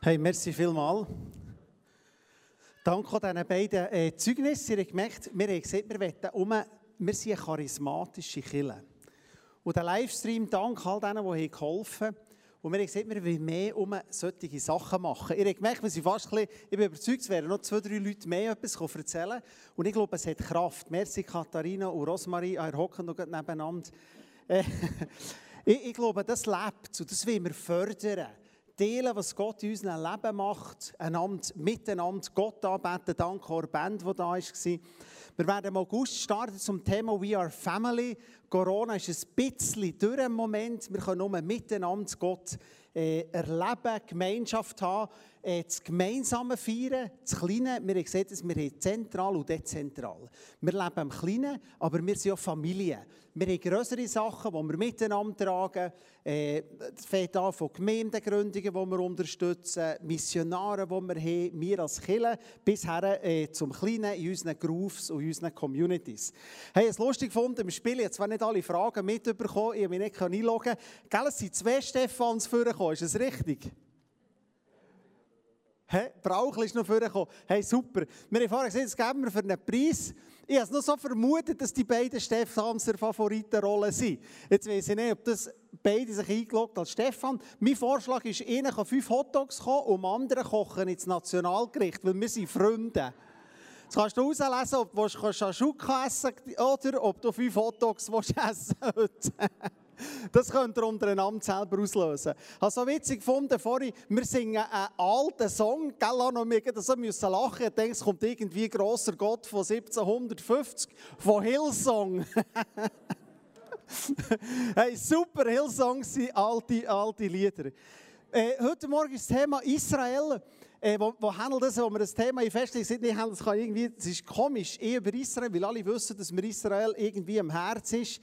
Hey, merci vielmals. Danke an diesen beiden äh, Zeugnissen. Ihr habt gemerkt, wir haben gesagt, wir, wollen um, wir sind eine charismatische Kirche. Und der Livestream, dank all denen, die geholfen haben. Und wir haben gesagt, wir wollen mehr um solche Sachen machen. Ihr habt gemerkt, wir sind fast ein bisschen, ich bin überzeugt, es werden noch zwei, drei Leute mehr etwas erzählen Und ich glaube, es hat Kraft. Merci Katharina und Rosmarie, ihr hocken noch nebeneinander. Äh, ich, ich glaube, das lebt und das wollen wir fördern teilen, was Gott in unserem Leben macht, einander, miteinander Gott anbeten, dank der Band, die da war. Wir werden im August starten zum Thema We Are Family. Corona ist ein bisschen durch im Moment. Wir können nur miteinander Gott äh, erleben, Gemeinschaft haben, das Gemeinsame feiern, das Kleine. Wir haben gesehen, dass wir zentral und dezentral. Wir leben im Kleinen, aber wir sind auch Familie. Wir haben größere Sachen, die wir miteinander tragen. Äh, das fängt an von Gemeindegründungen, die wir unterstützen, Missionare, die wir haben, wir als Kirche, bis her äh, zum Kleinen in unseren Grooves und in unseren Communities. Hey, es lustig gefunden im Spiel, jetzt zwar nicht alle Fragen mitbekommen, ich habe mich nicht einloggen können. es sind zwei Stefans vorgekommen, ist das richtig? Hey, Brauchel ist noch vorgekommen. Hey, super. Wir haben vorhin gesehen, das geben wir für einen Preis. Ich habe es noch so vermutet, dass die beiden Stefanser Favoritenrollen sind. Jetzt weiß ich nicht, ob das beide sich eingeloggt als Stefan. Mein Vorschlag ist, ihnen fünf Hotdogs kommen und anderen kochen ins Nationalgericht, weil wir sind Freunde. Jetzt kannst du herauslesen, ob du Shashuka essen oder ob du fünf Hotdogs essen willst. Das könnt ihr untereinander selber auslösen. Ich habe so witzig gefunden, vorhin, wir singen einen alten Song, gell, noch wir so müssen lachen. Ich denke, es kommt irgendwie grosser Gott von 1750, von Hillsong. hey, super, Hillsongs sind alte, alte Lieder. Äh, heute Morgen ist das Thema Israel. Äh, wo, wo handelt es, wo wir das Thema festlegen, nicht das kann irgendwie, das ist komisch, eh über Israel, weil alle wissen, dass mir Israel irgendwie am Herz ist.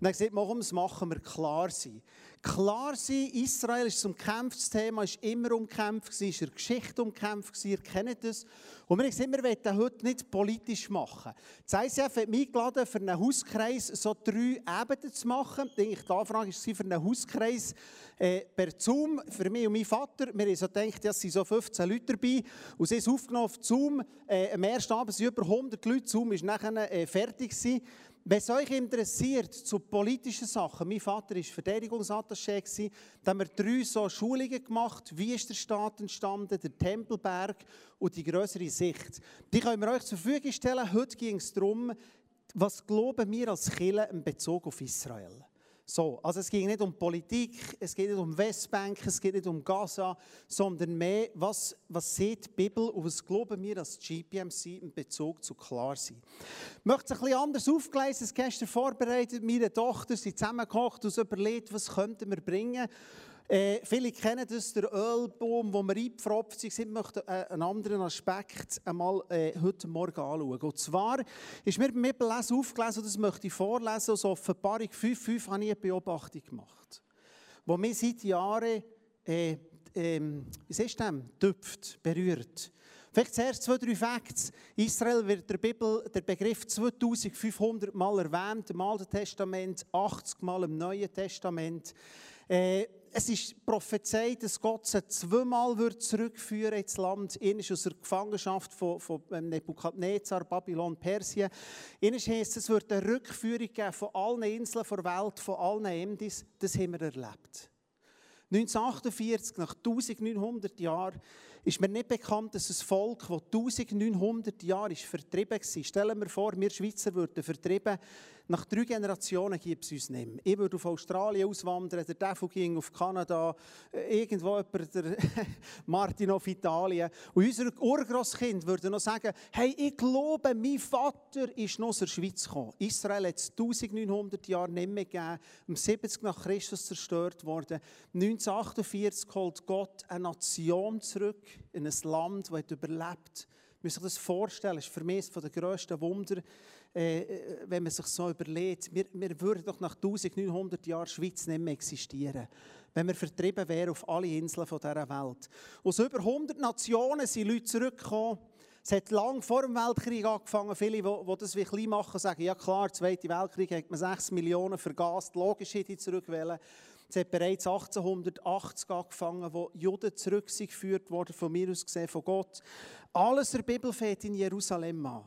Und er gesagt, warum machen wir klar sein. Klar sein, Israel ist zum Kampfsthema, ist immer umkämpft, ist in der Geschichte umkämpft, ihr kennt das. Und wir haben gesagt, wir wollen heute nicht politisch machen. Das ICF hat mich eingeladen, für einen Hauskreis so drei Ebenen zu machen. Die Anfrage war für einen Hauskreis äh, per Zoom, für mich und meinen Vater. Wir haben so gedacht, es sind so 15 Leute dabei. Und sie ist aufgenommen auf Zoom. Äh, am ersten Abend sind über 100 Leute. Zoom war nachher äh, fertig. Gewesen. Wenn es euch interessiert zu politischen Sachen, mein Vater war Verteidigungsattaché, da haben wir drei so Schulungen gemacht. Wie ist der Staat entstanden, der Tempelberg und die größere Sicht. Die können wir euch zur Verfügung stellen. Heute ging es darum, was glauben wir als Kirche in Bezug auf Israel. So, also es geht nicht um Politik, es geht nicht um Westbank, es geht nicht um Gaza, sondern mehr, was, was sieht die Bibel und was glauben wir als GPMC in Bezug zu klar sein. Ich möchte es ein bisschen anders aufgleisen, es gestern vorbereitet, meine Tochter sind zusammengekocht und überlegt, was könnten wir bringen. Äh, viele kennen das, der Ölboom, wo wir eingepfropft. Ich möchte äh, einen anderen Aspekt einmal äh, heute Morgen anschauen. Und zwar ist mir beim Bibellesen aufgelesen, und das möchte ich vorlesen, aus Offenbarung 5,5 habe ich eine Beobachtung gemacht. Wo mir seit Jahren, äh, ähm, wie ist das, tüpft, berührt. Vielleicht zuerst zwei, drei Facts. Israel wird in der Bibel der Begriff 2500 Mal erwähnt, im Alten Testament, 80 Mal im Neuen Testament. Äh, es ist prophezeit, dass Gott sie zweimal wird zurückführen ins Land. Ist aus der Gefangenschaft von, von ähm, Nebukadnezar, Babylon, Persien. Einer heisst, es wird eine Rückführung geben von allen Inseln der Welt, von allen Endis. Das haben wir erlebt. 1948, nach 1900 Jahren, ist mir nicht bekannt, dass ein Volk, das 1900 Jahre ist vertrieben war, stellen wir vor, wir Schweizer würden vertrieben, nach drei Generationen gibt es uns nicht mehr. Ich würde auf Australien auswandern, der Devil ging auf Kanada, irgendwo jemand, der Martin auf Italien. Und unser Urgroßkind würde noch sagen, hey, ich glaube, mein Vater ist noch aus der Schweiz gekommen. Israel hat es 1900 Jahre nicht mehr gegeben, um 70 nach Christus zerstört worden. 1948 holt Gott eine Nation zurück, in ein Land, das überlebt hat. Muss sich das vorstellen, das ist für mich eines der grössten Wunder, äh, äh, wenn man sich so überlegt, wir, wir würden doch nach 1900 Jahren Schweiz nicht mehr existieren, wenn wir vertrieben wären auf alle Inseln dieser Welt. Aus über 100 Nationen sind Leute zurückgekommen. Es hat lange vor dem Weltkrieg angefangen. Viele, die, das wie klein machen, sagen, ja klar, der Zweite Weltkrieg hat man 6 Millionen vergast. Logisch hätte ich zurückwählen. Es hat bereits 1880 angefangen, wo Juden zurückgeführt wurden, von mir aus gesehen, von Gott. Alles der Bibel fängt in Jerusalem an.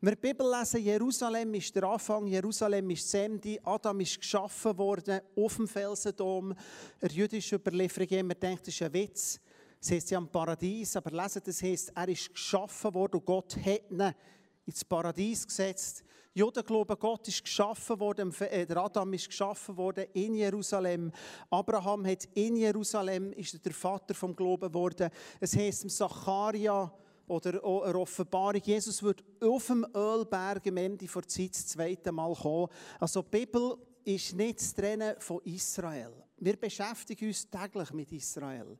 Wir die Bibel lesen, Jerusalem ist der Anfang, Jerusalem ist das Ende, Adam ist geschaffen worden auf dem Felsendom. Der jüdische Überlieferung immer denkt, das ist ein Witz. Es heißt ja im Paradies, aber lesen, das heißt, er ist geschaffen worden und Gott hat ihn ins Paradies gesetzt. Juden glauben, Gott ist geschaffen worden, äh, der Adam ist geschaffen worden in Jerusalem. Abraham hat in Jerusalem, ist der Vater vom Glauben geworden. Es heißt im Zacharia oder eine Offenbarung, Jesus wird auf dem Ölberg am Ende der Zeit das zweite Mal kommen. Also die Bibel ist nicht zu trennen von Israel. Wir beschäftigen uns täglich mit Israel.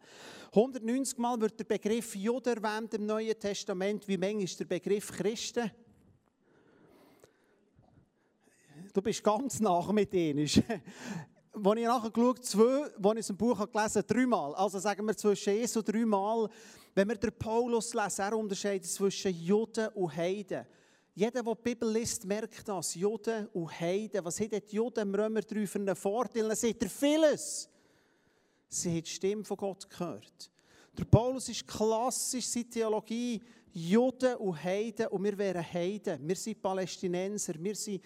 190 Mal wird der Begriff Jude erwähnt im Neuen Testament. Wie manchmal ist der Begriff Christen? Du bist ganz nach mit ihnen. Als ich nachher geschaut zwei, als ich im Buch gelesen habe, dreimal. Also sagen wir zwischen Jesu dreimal. Wenn wir den Paulus lesen, er unterscheidet zwischen Juden und Heiden. Jeder, der die Bibel liest, merkt das. Juden und Heiden. Was hat die Juden im Römer 3 für einen Vorteil? Sagt er vieles. Sie haben die Stimme von Gott gehört. Der Paulus ist klassisch seine Theologie. Juden und Heiden. Und wir wären Heiden. Wir sind Palästinenser. Wir, sind,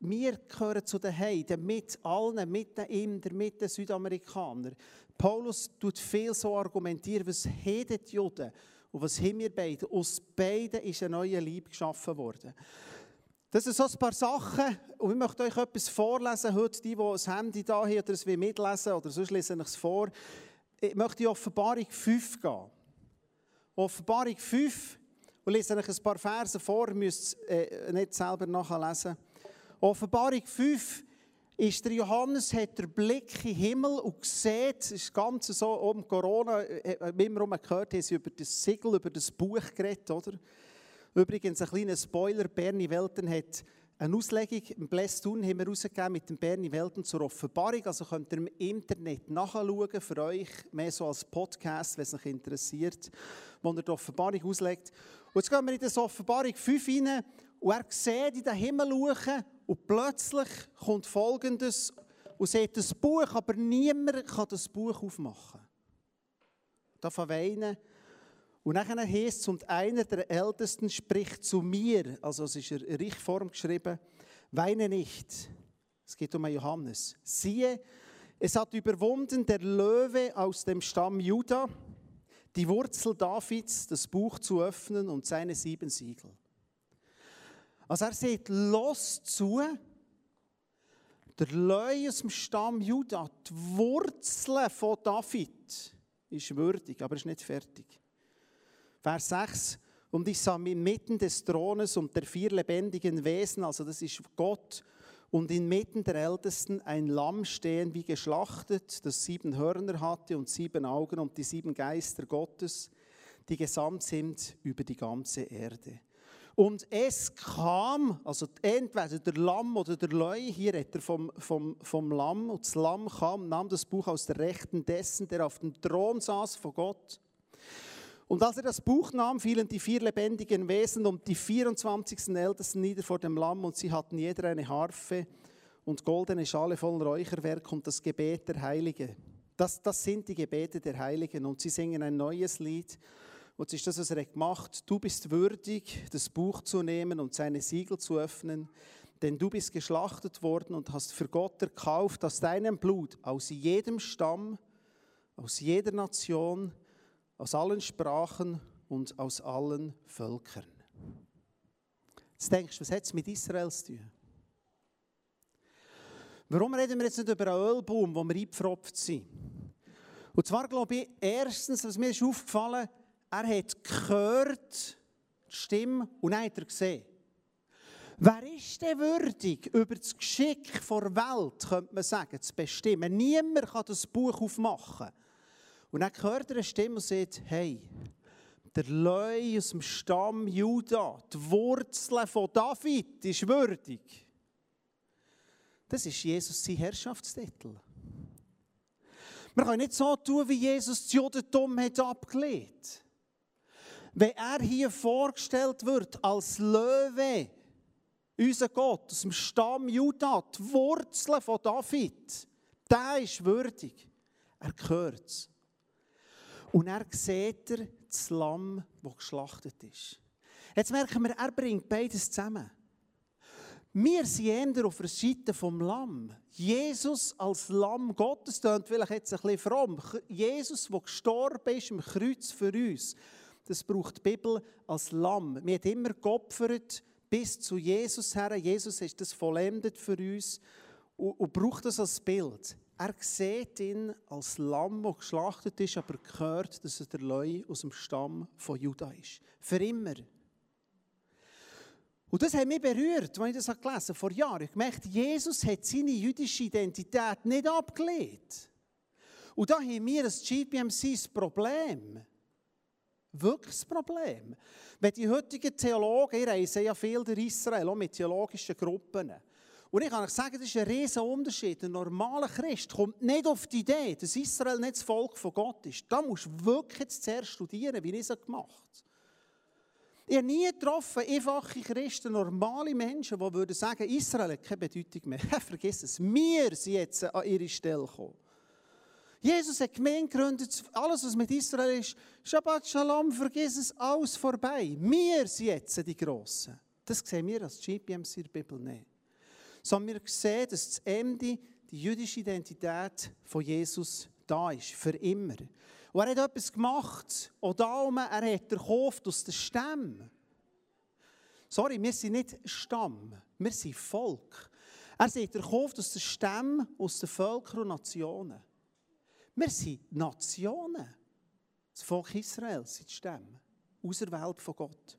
wir gehören zu den Heiden. Mit allen. Mit den Indern, mit den Südamerikanern. Paulus tut viel so argumentieren, was haben die Juden und was haben wir beide? Aus beiden ist ein neuer Lieb geschaffen worden. Das sind so ein paar Sachen. Und ich möchte euch etwas vorlesen heute. Die, die das Handy da haben oder es mitlesen oder sonst lese ich es vor. Ich möchte in Offenbarung 5 gehen. Offenbarung 5 und lese euch ein paar Verse vor. Müsst es äh, nicht selber nachlesen. Offenbarung 5 ist der Johannes hat der Blick in den Himmel und sieht, es ist ganz so, um Corona, äh, immer gehört, haben sie über das Siegel, über das Buch geredet, oder? Übrigens, ein kleiner Spoiler, Bernie Welten hat eine Auslegung im Blästun haben wir rausgegeben mit dem Bernie Welten zur Offenbarung, also könnt ihr im Internet nachschauen, für euch, mehr so als Podcast, wenn es euch interessiert, wo er die Offenbarung auslegt. Und jetzt gehen wir in das Offenbarung 5 rein und er sieht in den Himmel schauen und plötzlich kommt Folgendes und sieht das Buch, aber niemand kann das Buch aufmachen. Da weinen. Und dann heißt es, und einer der Ältesten spricht zu mir, also es ist in Richtform geschrieben, weine nicht. Es geht um Johannes. Siehe, es hat überwunden der Löwe aus dem Stamm Juda, die Wurzel Davids, das Buch zu öffnen und seine sieben Siegel. Also er sagt, los zu, der Löwe aus dem Stamm Juda, die Wurzel von David, ist würdig, aber ist nicht fertig. Vers 6, und ich sah inmitten des Thrones und der vier lebendigen Wesen, also das ist Gott, und inmitten der Ältesten ein Lamm stehen wie geschlachtet, das sieben Hörner hatte und sieben Augen und die sieben Geister Gottes, die gesamt sind über die ganze Erde. Und es kam, also entweder der Lamm oder der Leu, hier redet er vom, vom, vom Lamm, und das Lamm kam, nahm das Buch aus der Rechten dessen, der auf dem Thron saß vor Gott. Und als er das Buch nahm, fielen die vier lebendigen Wesen und die 24. Ältesten nieder vor dem Lamm und sie hatten jeder eine Harfe und goldene Schale voll Räucherwerk und das Gebet der Heiligen. Das, das sind die Gebete der Heiligen und sie singen ein neues Lied und es ist das, was er gemacht hat. Du bist würdig, das Buch zu nehmen und seine Siegel zu öffnen, denn du bist geschlachtet worden und hast für Gott erkauft aus deinem Blut, aus jedem Stamm, aus jeder Nation, aus allen Sprachen und aus allen Völkern. Jetzt denkst du, was hat es mit Israel zu tun? Warum reden wir jetzt nicht über einen Ölbaum, wo wir eingepfropft sind? Und zwar glaube ich, erstens, was mir ist aufgefallen ist, er hat gehört, die Stimme, und dann hat er gesehen. Wer ist denn würdig, über das Geschick der Welt, könnte man sagen, zu bestimmen? Niemand kann das Buch aufmachen. Und dann hört er eine Stimme und sagt, hey, der Leu aus dem Stamm Juda, die Wurzel von David, ist würdig. Das ist Jesus sein Herrschaftstitel. Man kann nicht so tun, wie Jesus das Judentum hat abgelehnt wenn er hier vorgestellt wird als Löwe, unser Gott, aus dem Stamm Judah, die Wurzeln von David, Der ist würdig. Er gehört es. Und er sieht das Lamm, das geschlachtet ist. Jetzt merken wir, er bringt beides zusammen. Wir sind eher auf der Seite vom Lamm. Jesus als Lamm Gottes, das klingt vielleicht jetzt ein bisschen fromm. Jesus, der gestorben ist im Kreuz für uns, das braucht die Bibel als Lamm. Wir haben immer geopfert bis zu Jesus her. Jesus ist das vollendet für uns und, und braucht das als Bild. Er sieht ihn als Lamm, das geschlachtet ist, aber gehört, dass er der Leu aus dem Stamm von Juda ist. Für immer. Und das hat mich berührt, als ich das gelesen habe, vor Jahren. Ich gemerkt, Jesus hat seine jüdische Identität nicht abgelehnt. Und da haben wir als GPMC das Problem. Wirklich das Problem. Wenn die heutigen Theologen, ich reise ja viel durch Israel, auch mit theologischen Gruppen. Und ich kann euch sagen, das ist ein riesiger Unterschied. Ein normaler Christ kommt nicht auf die Idee, dass Israel nicht das Volk von Gott ist. Da musst du wirklich zuerst studieren, wie ich es gemacht habe. Ich habe nie getroffen, einfache Christen, normale Menschen, die würden sagen, Israel hat keine Bedeutung mehr. Vergiss es, wir sind jetzt an ihre Stelle gekommen. Jesus hat Gemeinde gegründet, alles was mit Israel ist, Shabbat Shalom, vergiss es, alles vorbei. Wir sind jetzt die Grossen. Das sehen wir als GPMC in der Bibel nicht. Sondern wir sehen, dass das Ende, die jüdische Identität von Jesus da ist, für immer. Und er hat etwas gemacht. Und darum, er hat gekauft aus den Stämmen. Sorry, wir sind nicht Stamm, wir sind Volk. Er hat gekauft aus den Stämmen, aus den Völkern und Nationen. Wir sind Nationen. Das Volk Israel sind die Stämme. Auserwählt von Gott.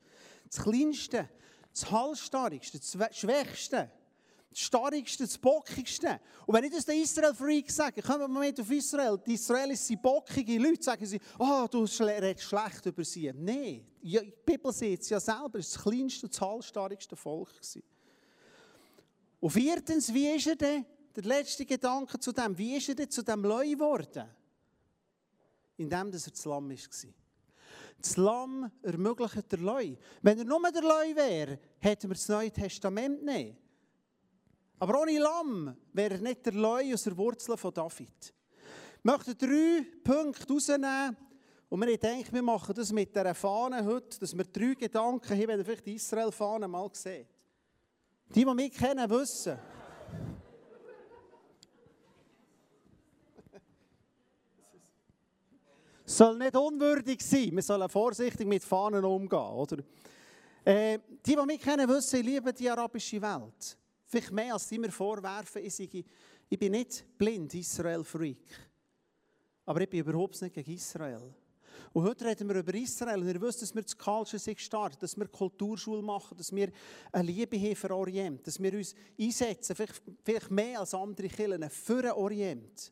Das Kleinste, das Halsstarrigste, das Schwächste das starrigste, das bockigste. Und wenn ich das den Israel-Freak sage, kommen wir mal mit auf Israel, die Israelis sind bockige Leute, sagen sie, oh, du redest schlecht über sie. Nein, die Bibel sieht es ja selber, es war das kleinste das halsstarrigste Volk. Und viertens, wie ist er denn, der letzte Gedanke zu dem, wie ist er denn zu dem Leu geworden? Indem dass er das Lamm war. Das Lamm ermöglicht der Leu. Wenn er nur der Leu wäre, hätten wir das Neue Testament nicht. Aber ohne Lamm wäre er nicht der Leu aus der Wurzel von David. Ich möchte drei Punkte rausnehmen. Und wir denken, wir machen das mit dieser Fahne heute, dass wir drei Gedanken haben, wenn ihr vielleicht die Israel-Fahne mal seht. Die, die mich kennen, wissen. Soll nicht unwürdig sein. Wir sollen vorsichtig mit Fahnen umgehen. Oder? Äh, die, die mich kennen, wissen, ich liebe die arabische Welt. Vielleicht mehr als sie mir vorwerfen, ich, sage, ich bin nicht blind Israel-Freak. Aber ich bin überhaupt nicht gegen Israel. Und heute reden wir über Israel und ihr wisst, dass wir das Culture sich starten, dass wir Kulturschule machen, dass wir eine Liebe haben für Orient, dass wir uns einsetzen, vielleicht, vielleicht mehr als andere Kirchen, für Orient.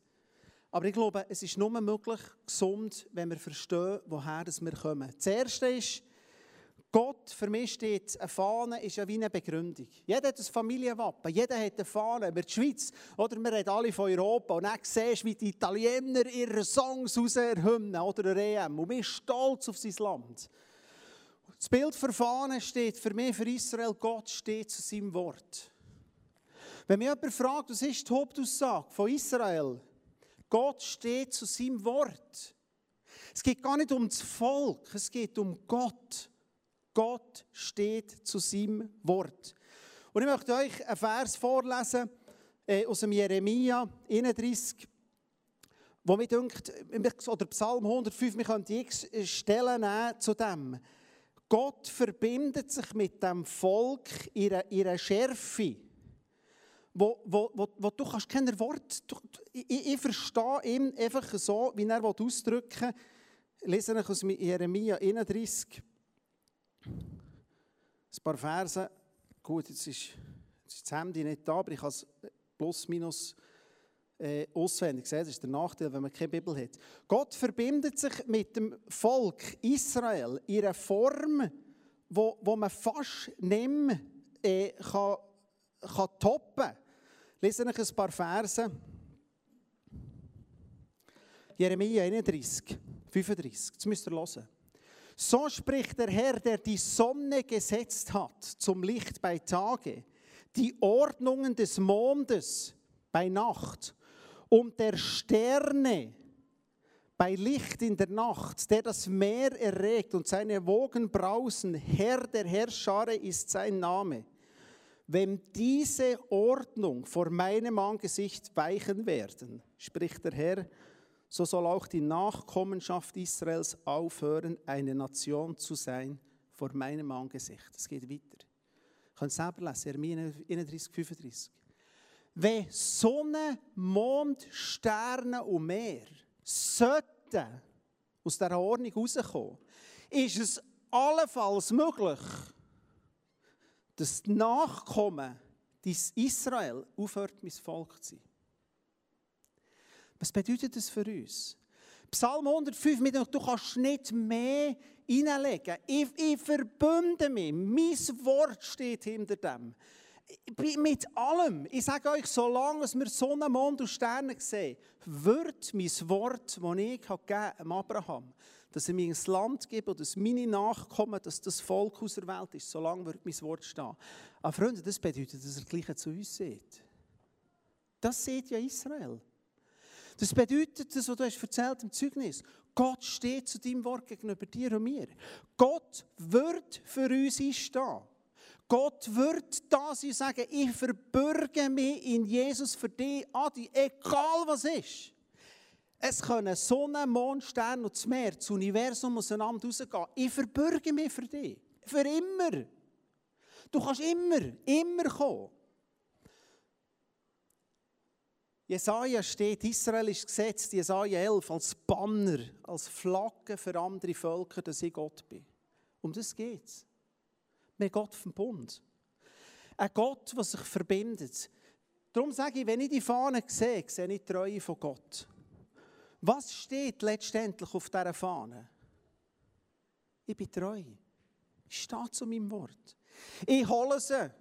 Aber ich glaube, es ist nur möglich, gesund, wenn wir verstehen, woher wir kommen. Das Erste ist, Gott, für mich steht, eine Fahne ist ja wie eine Begründung. Jeder hat ein Familienwappen, jeder hat eine Fahne. Wir die Schweiz, oder wir reden alle von Europa. Und dann siehst du, wie die Italiener ihre Songs aus der Hymne oder der EM. Und wir sind stolz auf sein Land. Das Bild für Fahne steht für mich, für Israel, Gott steht zu seinem Wort. Wenn mich jemand fragt, was ist die Hauptaussage von Israel? Gott steht zu seinem Wort. Es geht gar nicht um das Volk, es geht um Gott. Gott steht zu seinem Wort. Und ich möchte euch einen Vers vorlesen äh, aus dem Jeremia 31, wo mir denkt, oder Psalm 105, wir können die Stellen nehmen zu dem. Gott verbindet sich mit dem Volk in einer Schärfe, wo, wo, wo, wo du kannst keine Worte, ich, ich, verstehe ihn einfach so, wie er ausdrücken will. Lese ich aus Jeremia 31, ein paar Verse. Gut, jetzt ist, jetzt ist das Handy nicht da, aber ich habe es plus minus äh, auswendig. Das ist der Nachteil, wenn man keine Bibel hat. Gott verbindet sich mit dem Volk Israel in einer Form, wo, wo man fast nicht mehr äh, kann, kann toppen kann. Lesen ich ein paar Verse. Jeremia 31, 35. Das müsst ihr hören. So spricht der Herr, der die Sonne gesetzt hat zum Licht bei Tage, die Ordnungen des Mondes bei Nacht und der Sterne bei Licht in der Nacht, der das Meer erregt und seine Wogen brausen, Herr der Herrschare ist sein Name. Wenn diese Ordnung vor meinem Angesicht weichen werden, spricht der Herr, so soll auch die Nachkommenschaft Israels aufhören, eine Nation zu sein vor meinem Angesicht. Es geht weiter. Kann es selber lesen, Jeremia 31, 35. Wenn Sonne, Mond, Sterne und Meer sollten aus dieser Ordnung rauskommen, ist es allenfalls möglich, dass die Nachkommen des Israel aufhört, mein Volk zu sein. Was bedeutet das für uns? Psalm 105, du kannst nicht mehr hineinlegen. Ich, ich verbünde mich. Mein Wort steht hinter dem. Mit allem. Ich sage euch, solange wir Sonne, Mond und Sterne sehen, wird mein Wort, das ich gegeben Abraham, dass er mir ein Land gibt oder dass meine Nachkommen, dass das Volk aus der Welt ist, solange wird mein Wort stehen. Aber Freunde, das bedeutet, dass er gleich zu uns sieht. Das sieht ja Israel. Das bedeutet, das, was du hast erzählt im Zeugnis, Gott steht zu deinem Wort gegenüber dir und mir. Gott wird für uns einstehen. Gott wird da sein und sagen, ich verbürge mich in Jesus für dich, Adi, egal was ist. Es können Sonne, Mond, Stern und das Meer, das Universum auseinander rausgehen. Ich verbürge mich für dich. Für immer. Du kannst immer, immer kommen. Jesaja steht, Israel ist gesetzt, Jesaja 11, als Banner, als Flagge für andere Völker, dass ich Gott bin. Um das geht es. Wir Gott vom Bund. Ein Gott, der sich verbindet. Darum sage ich, wenn ich die Fahne sehe, sehe ich die Treue von Gott. Was steht letztendlich auf dieser Fahne? Ich bin treu. Ich stehe zu meinem Wort. Ich hole sie.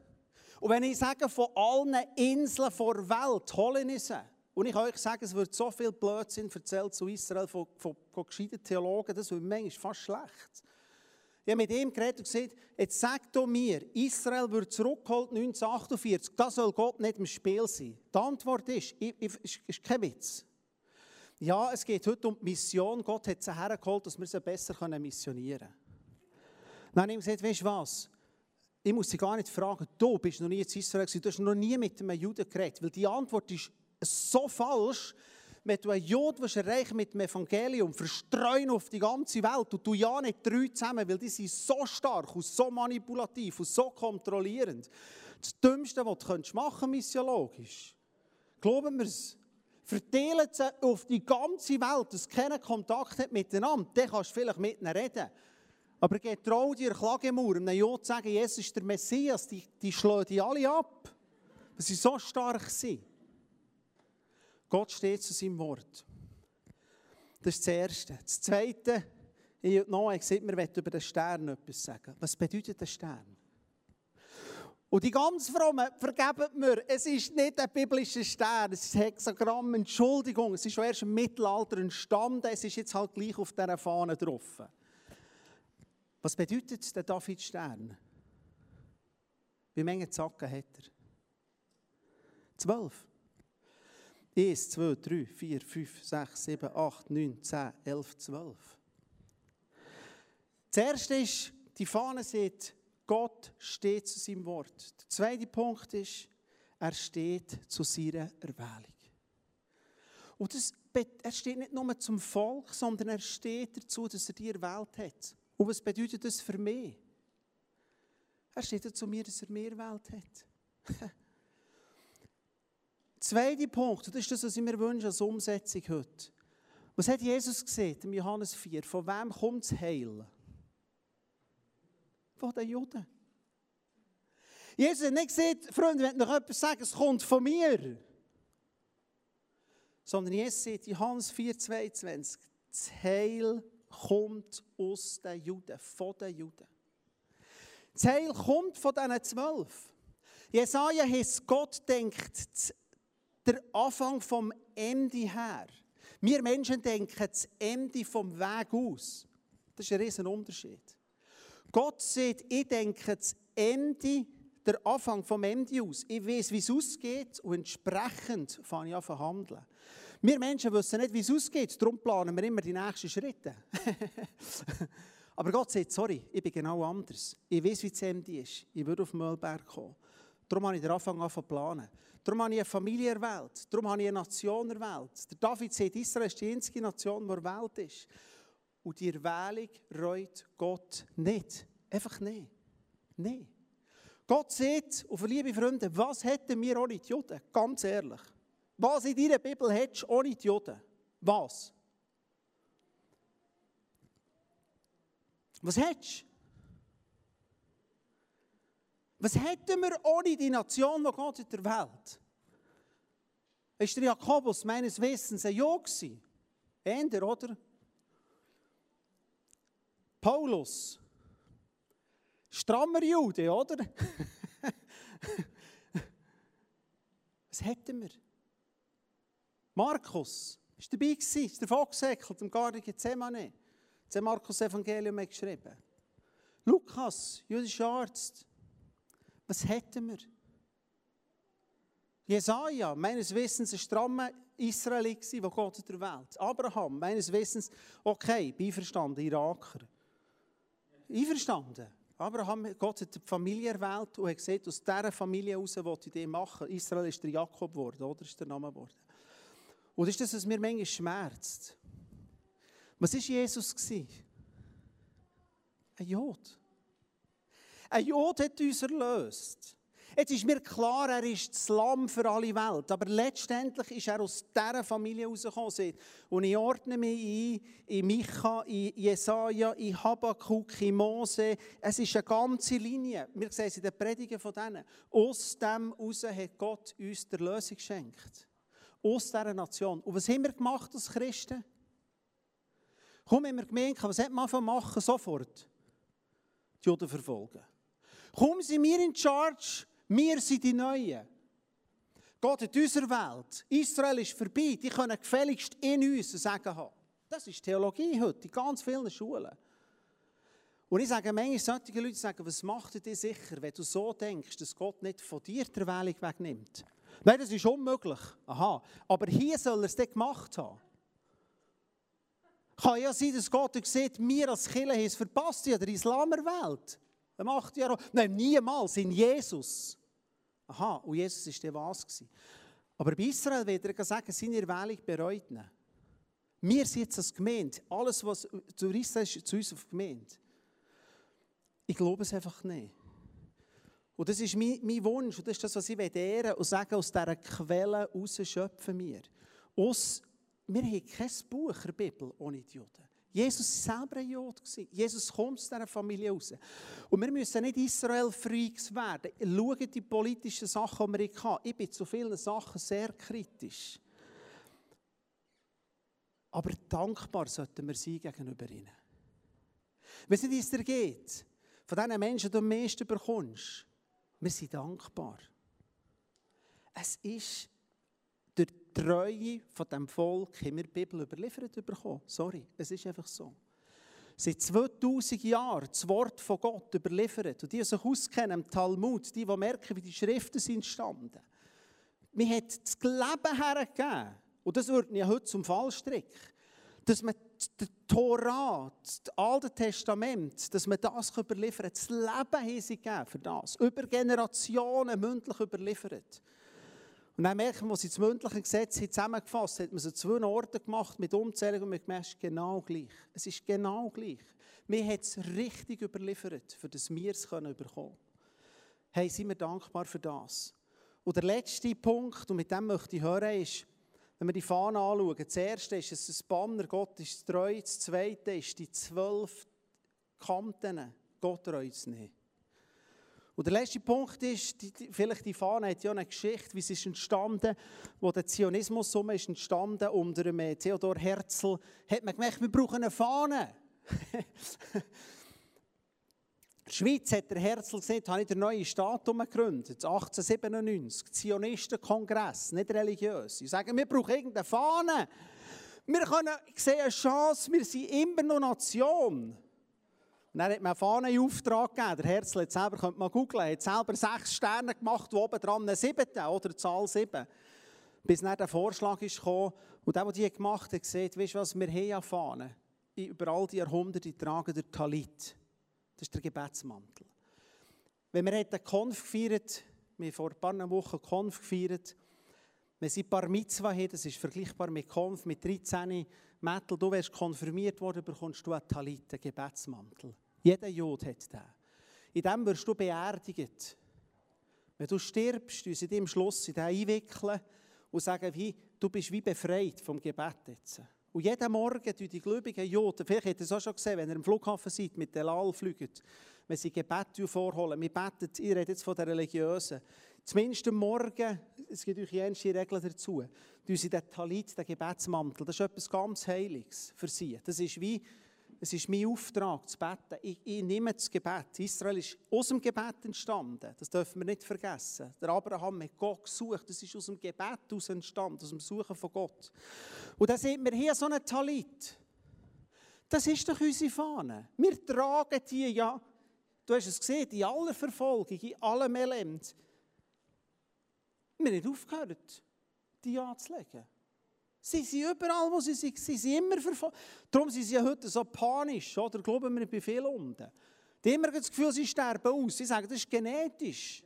Und wenn ich sage, von allen Inseln der Welt hole ich sie. Und ich kann euch sagen, es wird so viel Blödsinn erzählt zu Israel von, von, von gescheiten Theologen, das wird manchmal fast schlecht. Ich habe mit ihm geredet und gesagt, jetzt sag doch mir, Israel wird zurückgeholt 1948, das soll Gott nicht im Spiel sein. Die Antwort ist, ich, ich, ist, ist kein Witz. Ja, es geht heute um die Mission. Gott hat sie hergeholt, dass wir sie besser missionieren können. Dann habe ich gesagt, weißt du was? ich muss sie gar nicht fragen, du bist noch nie in Israel gewesen, du hast noch nie mit einem Juden geredet, weil die Antwort ist so falsch, wenn du einen Juden erreichen mit dem Evangelium, verstreuen auf die ganze Welt und du ja nicht drei zusammen, weil die sind so stark und so manipulativ und so kontrollierend. Das Dümmste, was du machen kannst, missiologisch, glauben wir es, verteilen sie auf die ganze Welt, dass keiner Kontakt hat miteinander, dann kannst du vielleicht mit ihnen reden. Aber getrau dir Klagemauer, einem Ja zu sagen, Jesus ist der Messias, die, die schlagen die alle ab. Weil sie so stark sind. Gott steht zu seinem Wort. Das ist das Erste. Das Zweite, ich habe noch gesagt, wir wollen über den Stern etwas sagen. Was bedeutet der Stern? Und die ganz Frommen, vergeben mir, es ist nicht ein biblischer Stern, es ist ein Hexagramm, Entschuldigung, es ist schon erst im Mittelalter entstanden, es ist jetzt halt gleich auf dieser Fahne drauf. Was bedeutet der David Stern? Wie viele Zacken hat er? Zwölf. Eins, zwei, drei, vier, fünf, sechs, sieben, acht, neun, zehn, elf, zwölf. Das erste ist, die Fahne sieht, Gott steht zu seinem Wort. Der zweite Punkt ist, er steht zu seiner Erwählung. Und das, er steht nicht nur zum Volk, sondern er steht dazu, dass er die erwählt hat. Und was bedeutet das für mich? Er steht zu mir, dass er mehr Welt hat. Zweiter Punkt, und das ist das, was ich mir wünsche als Umsetzung heute. Was hat Jesus gesehen im Johannes 4? Von wem kommt das Heil? Von den Juden. Jesus hat nicht gesagt, Freunde, wenn noch jemand sagt, es kommt von mir. Sondern Jesus sagt, Johannes 4, 22, das Heil kommt aus den Juden, von den Juden. Das Heil kommt von diesen zwölf. Jesaja heißt, Gott denkt der Anfang vom Ende her. Wir Menschen denken das Ende vom Weg aus. Das ist ein riesen Unterschied. Gott sagt, ich denke das Ende der Anfang vom Ende aus. Ich weiß, wie es ausgeht und entsprechend fange ich an zu handeln. Wir Menschen wissen nicht, wie es ausgeht, darum planen wir immer die nächsten Schritte. Aber Gott sagt, sorry, ich bin genau anders. Ich weiß, wie das Ende ist. Ich würde auf den Müllberg kommen. Darum habe ich den Anfang an zu planen. Darum habe ich eine Familie erwählt. Darum habe ich eine Nation erwählt. Der David sagt, Israel ist die einzige Nation, die erwählt ist. Und die Erwählung reut Gott nicht. Einfach nicht. Nein. Gott sagt, und liebe Freunde, was hätten wir ohne die Juden? Ganz ehrlich. Was in deiner Bibel hättest du ohne die Juden? Was? Was hättest du? Was hätten wir ohne die Nation, die Gott in der Welt? Ist der Jakobus meines Wissens ein Ja gewesen? Änder, oder? Paulus. Strammer Jude, oder? Was hätten wir? Markus ist dabei ist davon gesäckelt, im Garten Gethsemane. Das Markus Evangelium geschrieben. Lukas, jüdischer Arzt. Was hätten wir? Jesaja, meines Wissens ein strammer Israelit, der Gott der Welt. Abraham, meines Wissens, okay, beiverstanden, Iraker. Einverstanden. Abraham, Gott hat die Familie erwählt und hat gesagt, aus dieser Familie heraus wollte ich das machen. Israel ist der Jakob geworden, oder? Ist der Name geworden. Und ist das, was mir manchmal schmerzt. Was war Jesus? Ein Jod. Ein Jod hat uns erlöst. Jetzt ist mir klar, er ist das Lamm für alle Welt. Aber letztendlich ist er aus dieser Familie herausgekommen. Und ich ordne mich ein in Micha, in Jesaja, in Habakkuk, in Mose. Es ist eine ganze Linie. Wir sehen es in den Predigen von denen. Aus dem heraus hat Gott uns die Erlösung geschenkt. Aus dieser Nation. Und was haben wir gemacht als Christen? Komm, haben wir gemerkt, was hat man machen? Sofort. Die Juden verfolgen. Komm, sind wir in Charge wir sind die Neuen. Gott hat unsere Welt. Israel ist vorbei. Die können gefälligst in uns Sagen haben. Das ist Theologie heute in ganz vielen Schulen. Und ich sage manchmal, solche Leute sagen, was macht dir sicher, wenn du so denkst, dass Gott nicht von dir die Erwählung wegnimmt? Nein, das ist unmöglich. Aha. Aber hier soll er es dann gemacht haben. Kann ja sein, dass Gott sieht, wir als Kirche haben es verpasst in der Islamerwelt. Macht ja Nein, niemals in Jesus. Aha, und Jesus war der was. Aber bei Israel wird er sagen, seine Erwählung bereut ihn. Wir sind jetzt als Gemeinde, alles, was zu Israel ist, zu uns auf Gemeinde. Ich glaube es einfach nicht. Und das ist mein, mein Wunsch und das ist das, was ich ehren und sagen, aus dieser Quelle raus schöpfen wir. Aus, wir haben kein Buch der Bibel ohne die Juden. Jesus war selber ein Jod. Jesus kommt aus dieser Familie raus. Und wir müssen nicht Israel-Freaks werden. Schaut die politischen Sachen, die wir haben. Ich bin zu vielen Sachen sehr kritisch. Aber dankbar sollten wir sein gegenüber ihnen. Wenn es nicht dir geht, von diesen Menschen, die du am meisten bekommst, wir sind dankbar. Es ist Treue von diesem Volk haben wir die Bibel überliefert bekommen. Sorry, es ist einfach so. Seit 2000 Jahren das Wort von Gott überliefert. Und die, die sich auskennen im Talmud, die, die merken, wie die Schriften sind entstanden. Man hat das Leben hergegeben. Und das wird ja heute zum Fallstrick. Dass man die Torah, das Alte Testament, dass man das überliefern kann. Das Leben haben sie gegeben für das. Über Generationen mündlich überliefert. Und dann merken wir, als sie das mündliche Gesetz zusammengefasst hat, man so zwei Orte gemacht mit Umzählung und man gemerkt, genau gleich. Es ist genau gleich. Wir haben es richtig überliefert, für das wir es bekommen können. Hey, sind wir dankbar für das. Und der letzte Punkt, und mit dem möchte ich hören, ist, wenn wir die Fahne anschauen, das erste ist es ein Banner, Gott ist treu, das zweite ist die zwölf Kanten, Gott treu zu nehmen. Und der letzte Punkt ist, die, die, vielleicht die Fahne hat ja eine Geschichte, wie sie ist entstanden, wo der Zionismus ist entstanden unter dem äh, Theodor Herzl, hat man gemerkt, wir brauchen eine Fahne. In Schweiz hat der Herzl gesagt, habe ich den neuen Staat gegründet, 1897, Zionistenkongress, nicht religiös. Sie sagen, wir brauchen irgendeine Fahne. Wir können, ich sehe eine Chance, wir sind immer noch Nation. Und dann hat eine Fahne in Auftrag gegeben. Der Herzl hat selber, könnt mal googlen, hat selber sechs Sterne gemacht, wo oben dran eine siebte oder Zahl sieben. Bis dann der Vorschlag ist gekommen. Und der, der die gemacht hat, sieht, weißt du was, wir haben ja Fahnen. Über all die Jahrhunderte tragen der Talit. Das ist der Gebetsmantel. Wenn wir den Konf gefeiert, haben vor ein paar Wochen Konf gefeiert, wenn sie Bar Mitzwa haben, das ist vergleichbar mit Konf, mit 13 Mädel, du wirst konfirmiert worden, bekommst du einen Talit, einen Gebetsmantel. Jeder Jod hat den. In dem wirst du beerdigt. Wenn du stirbst, sie dir im Schluss in den einwickeln und sagen, wie, du bist wie befreit vom Gebet jetzt. Und jeden Morgen tun die gläubigen Juden, vielleicht habt ihr es auch schon gesehen, wenn ihr am Flughafen seid, mit Delal fliegt, wenn sie Gebet vorholen. Wir beten, ich rede jetzt von den Religiösen. Zumindest am Morgen, es gibt euch jensche Regeln dazu, tun sie den Talit, den Gebetsmantel, das ist etwas ganz Heiliges für sie. Das ist wie, es ist mein Auftrag, zu beten. Ich, ich, nehme das Gebet. Israel ist aus dem Gebet entstanden. Das dürfen wir nicht vergessen. Der Abraham hat Gott gesucht. Das ist aus dem Gebet aus entstanden, aus dem Suchen von Gott. Und dann sieht man hier so einen Talit. Das ist doch unsere Fahne. Wir tragen die ja, du hast es gesehen, in aller Verfolgung, in allem Elend. Wir haben nicht aufgehört, die anzulegen. Sie sind überall, wo sie sind. Sie sind immer verfolgt. Darum sind sie heute so panisch. Oder glauben wir bei vielen unten. Die haben immer das Gefühl, sie sterben aus. Sie sagen, das ist genetisch.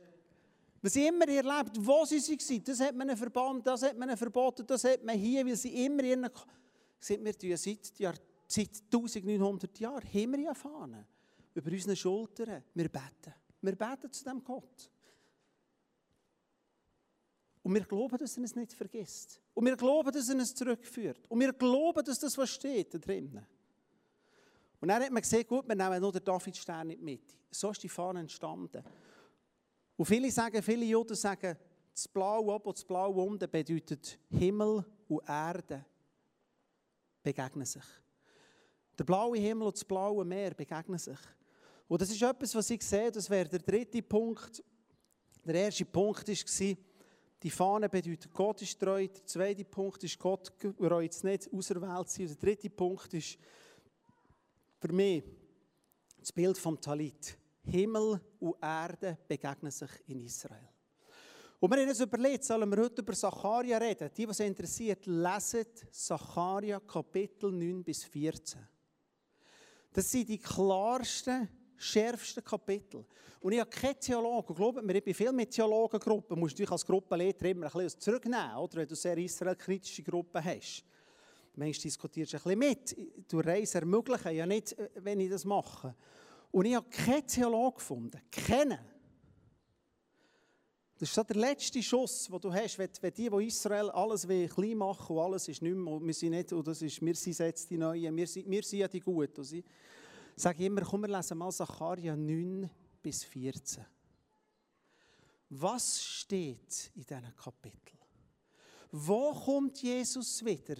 Was sie immer erlebt, wo sie waren, das hat man verbannt, das hat man verboten, das hat man hier, weil sie immer ihren... Seit wir seit, Jahr, seit 1900 Jahren haben wir ja Fahnen über unsere Schultern. Wir beten. Wir beten zu dem Gott. Und wir glauben, dass er es nicht vergisst. Und wir glauben, dass er es zurückführt. Und wir glauben, dass das, was steht, da drinnen. Und dann hat man gesehen, gut, wir nehmen nur den Davidstern nicht mit. So ist die Fahne entstanden. Und viele sagen, viele Juden sagen, das Blaue oben und das Blaue unten bedeutet Himmel und Erde begegnen sich. Der blaue Himmel und das blaue Meer begegnen sich. Und das ist etwas, was ich sehe, das wäre der dritte Punkt. Der erste Punkt war, die Fahne bedeutet, Gott ist treu. Der zweite Punkt ist, Gott reut es nicht, auserwählt sein. Der dritte Punkt ist für mich das Bild vom Talit. Himmel und Erde begegnen sich in Israel. Und wir haben uns überlegt, sollen wir heute über Sacharia reden? Die, was interessiert, lesen Sacharia Kapitel 9 bis 14. Das sind die klarsten schärfsten Kapitel. Und ich habe keinen Theologen, glaubt mir, ich bin viel mit Theologengruppen, musst du dich als Gruppenleiter immer ein bisschen zurücknehmen, oder? wenn du sehr israelkritische Gruppen hast. Manchmal diskutierst du ein bisschen mit. Du Reise ermöglichen ja nicht, äh, wenn ich das mache. Und ich habe keinen Theologen gefunden. Kennen. Das ist der letzte Schuss, den du hast, wenn die, die Israel alles klein machen und alles ist nicht mehr, wir sind nicht, und das ist, wir sind jetzt die Neuen, wir sind, wir sind ja die Guten sage immer, komm, wir lesen mal Sacharja 9 bis 14. Was steht in diesem Kapitel? Wo kommt Jesus wieder?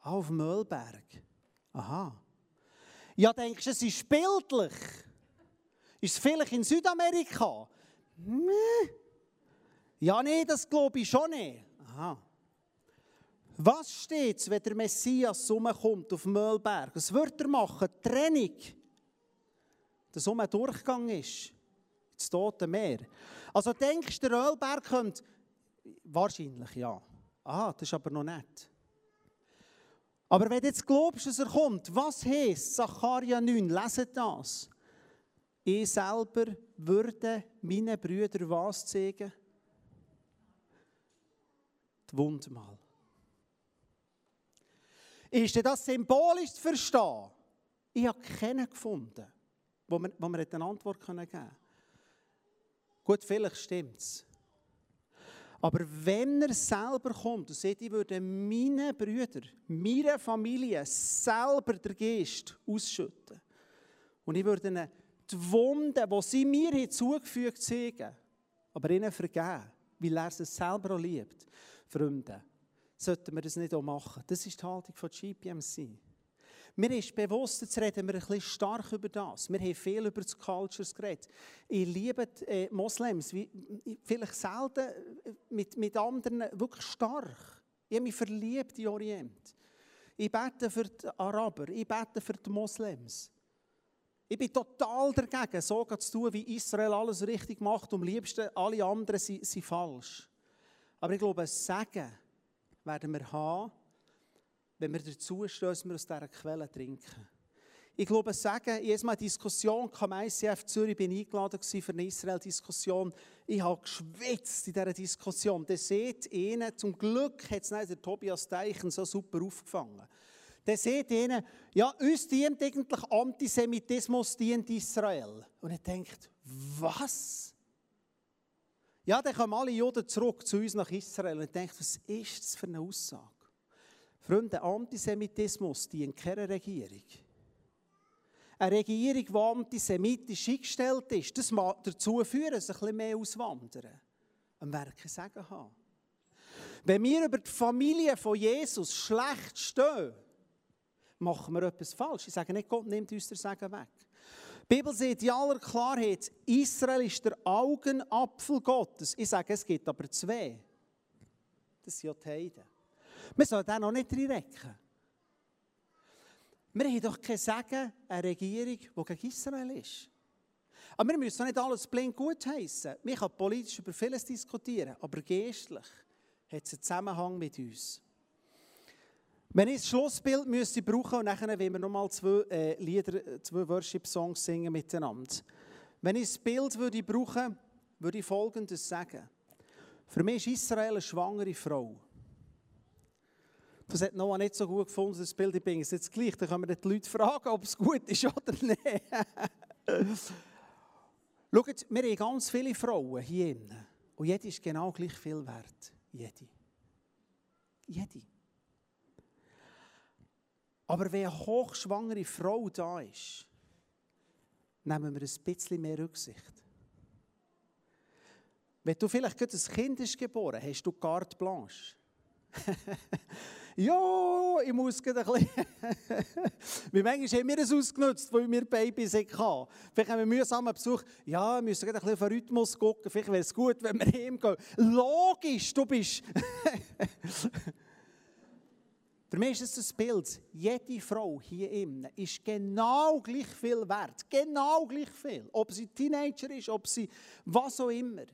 Auf Müllberg. Aha. Ja, denkst du, es ist bildlich? Ist es vielleicht in Südamerika? Nee. Ja, nee, das glaube ich schon nicht. Aha. Was steht, wenn der Messias kommt auf Müllberg? Was wird er machen? Trennung. Dass um ein Durchgang ist. Ins Tote Meer. Also denkst du, der Ölberg könnte... Wahrscheinlich ja. Ah, das ist aber noch nicht. Aber wenn du jetzt glaubst, dass er kommt, was heißt Sacharja 9? Leset das. Ich selber würde meinen Brüdern was zeigen? Die Wundmal. Ist das symbolisch zu verstehen? Ich habe keinen gefunden, wo man, wo man eine Antwort geben konnte. Gut, vielleicht stimmt es. Aber wenn er selber kommt und sagt, ich würde meinen Brüdern, meiner Familie selber den Geist ausschütten und ich würde ihnen die Wunden, die sie mir zugefügt haben, aber ihnen vergeben, weil er sie selber auch liebt. Freunde, sollten wir das nicht auch machen. Das ist die Haltung von GPMC. Mir ist bewusst, jetzt reden wir ein bisschen stark über das. Wir haben viel über das Cultures geredet. Ich liebe die, äh, Moslems, wie, vielleicht selten äh, mit, mit anderen, wirklich stark. Ich habe mich verliebt in Orient. Ich bete für die Araber, ich bete für die Moslems. Ich bin total dagegen, so zu tun, wie Israel alles richtig macht und am liebsten alle anderen sind, sind falsch. Aber ich glaube, ein Segen werden wir haben, wenn wir dazu stehen, dass wir aus dieser Quelle trinken. Ich glaube, sagen, jedes Mal Diskussion kam ICF Zürich, bin eingeladen für eine Israel-Diskussion. Ich habe geschwitzt in dieser Diskussion. Ihr seht ihnen, zum Glück hat es der Tobias Deichen so super aufgefangen. Dann seht ihnen, ja, uns dient eigentlich Antisemitismus, dient Israel. Und er denkt, was? Ja, dann kommen alle Juden zurück zu uns nach Israel und denkt, was ist das für eine Aussage? Freunde, Antisemitismus dient keiner Regierung eine Regierung, die antisemitisch eingestellt ist, das mag dazu führen, dass ein bisschen mehr auswandern. Am Werken sagen haben. Wenn wir über die Familie von Jesus schlecht stehen, machen wir etwas falsch. Ich sage nicht, Gott nimmt uns den Segen weg. Die Bibel sagt in aller Klarheit, Israel ist der Augenapfel Gottes. Ich sage, es gibt aber zwei. Das sind ja die Heiden. Wir sollen den noch nicht reinrecken. Wir haben doch kein Sagen, eine Regierung, die gegen Israel ist. Aber wir müssen nicht alles blind gut heißen. Wir können politisch über vieles diskutieren, aber geistlich hat es einen Zusammenhang mit uns. Wenn ich das Schlussbild müsste brauchen und nachher wollen wir nochmal zwei äh, Lieder, zwei Worship-Songs singen miteinander. Wenn ich das Bild würde brauchen, würde ich Folgendes sagen. Für mich ist Israel eine schwangere Frau. Das hat Noah nicht so gut gefunden, das Bild. Ich bringe es jetzt gleich. Dann können wir die Leute fragen, ob es gut ist oder nicht. Schaut, wir haben ganz viele Frauen hier drin. Und jede ist genau gleich viel wert. Jede. Jede. Aber wenn eine hochschwangere Frau da ist, nehmen wir ein bisschen mehr Rücksicht. Wenn du vielleicht gerade ein Kind ist geboren, hast du carte blanche. ja, ich muss gerade ein bisschen. Wie manchmal haben wir es ausgenutzt, weil wir Babys hatten. Vielleicht haben wir mühsamen Besuch. Ja, wir müssen gerade ein bisschen auf den Rhythmus gucken. Vielleicht wäre es gut, wenn wir heimgehen. Logisch, du bist. Für mich ist es das Bild. Jede Frau hier innen ist genau gleich viel wert. Genau gleich viel. Ob sie Teenager ist, ob sie was auch immer.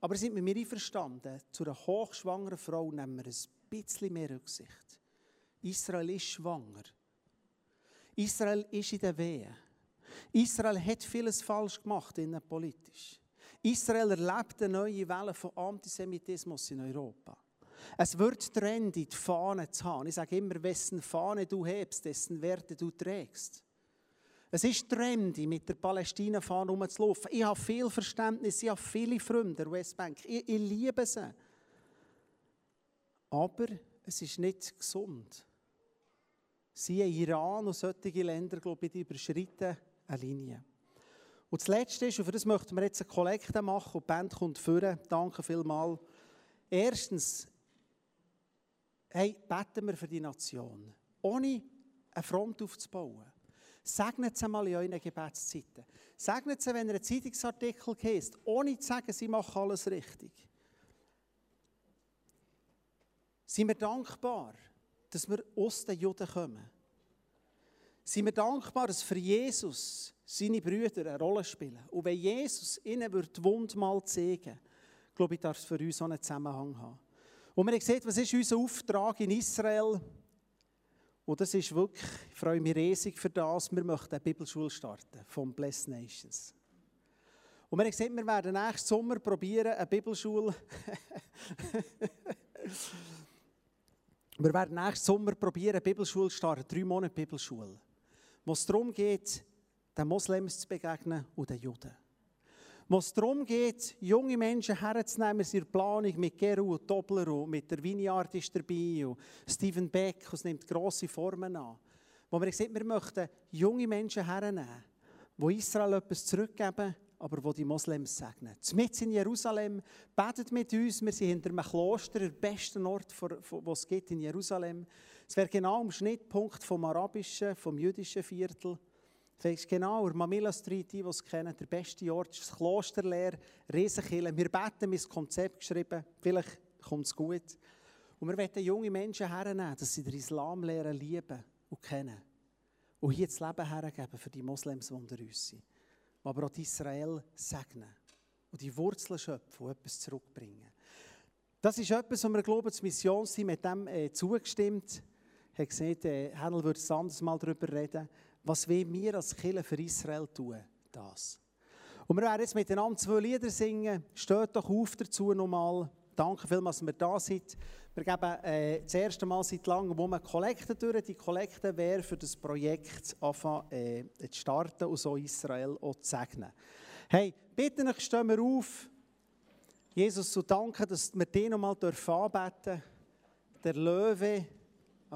Aber sind mit mir einverstanden, zu einer hochschwangeren Frau nehmen wir ein bisschen mehr Rücksicht. Israel ist schwanger. Israel ist in der Wehe. Israel hat vieles falsch gemacht innenpolitisch. Israel erlebt eine neue Welle von Antisemitismus in Europa. Es wird trendy, die Fahne zu haben. Ich sage immer, wessen Fahne du hebst, dessen Werte du trägst. Es ist trendy, mit der Palästina-Fahne rumzulaufen. Ich habe viel Verständnis, ich habe viele Freunde der Westbank. Ich, ich liebe sie. Aber es ist nicht gesund. Siehe Iran und solche Länder, glaube ich, die überschreiten eine Linie. Und das Letzte ist, und für das möchten wir jetzt eine Kollekte machen, und die Band kommt führen. Danke vielmals. Erstens, hey, beten wir für die Nation. Ohne eine Front aufzubauen. Segnet sie mal in euren Gebetszeiten. Segnet sie, wenn ihr einen Zeitungsartikel liest, ohne zu sagen, sie machen alles richtig. Sind wir dankbar, dass wir aus den Juden kommen? Sind wir dankbar, dass für Jesus seine Brüder eine Rolle spielen? Und wenn Jesus ihnen die Wund mal zeigen glaube ich, darf es für uns auch einen Zusammenhang haben. Und man sieht, was ist unser Auftrag in Israel? Und das ist wirklich, ich freue mich riesig für das, wir möchten eine Bibelschule starten vom Blessed Nations. Und haben gesagt, wir werden nächsten Sommer probieren, eine Bibelschule Wir werden nächsten Sommer probieren, Bibelschule zu starten, drei Monate Bibelschule, wo es darum geht, den Moslems zu begegnen und den Juden. Wo es darum geht, junge Menschen herzunehmen, in der Planung mit Geru und Dobler und mit der Vineyard ist dabei und Stephen Beck, es nimmt grosse Formen an. Wo wir gesagt wir möchten junge Menschen hernehmen, die Israel etwas zurückgeben aber wo die Moslems segnen. Mit in Jerusalem, betet mit uns, wir sind hinter einem Kloster, der beste Ort, wo es gibt in Jerusalem. Es wäre genau am Schnittpunkt vom arabischen, vom jüdischen Viertel. Ist genau, der Mamila Street, die, es kennen, der beste Ort ist das Kloster leer, Riesenkille. Wir beten, wir haben Konzept geschrieben, vielleicht kommt es gut. Und wir wollen junge Menschen hernehmen, dass sie den Islam lernen, lieben und kennen. und hier das Leben hergeben für die Moslems, die unter uns sind. Aber auch Israel segnen und die Wurzeln schöpfen und etwas zurückbringen. Das ist etwas, was wir glauben, das Missionsteam mit dem äh, zugestimmt hat gesagt, äh, Hänel würde ein anderes Mal darüber reden, was wir als Kirche für Israel tun, das. Und wir werden jetzt miteinander zwei Lieder singen. Steht doch auf dazu nochmal. Danke vielmals, dass wir da sind. Wir geben äh, das erste Mal seit langem um eine Kollekte durch. Die Kollekte wäre für das Projekt anfangen, äh, zu starten und so Israel auch zu segnen. Hey, bitte euch, stehen wir auf. Jesus, zu danken, dass wir den nochmal anbeten dürfen. Der Löwe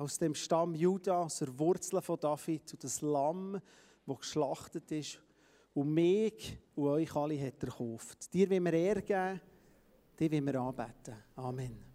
aus dem Stamm Juda, aus der Wurzel von David und das Lamm, das geschlachtet ist und mich und euch alle hat er gekauft. Dir will wir Ehre geben, dir will wir anbeten. Amen.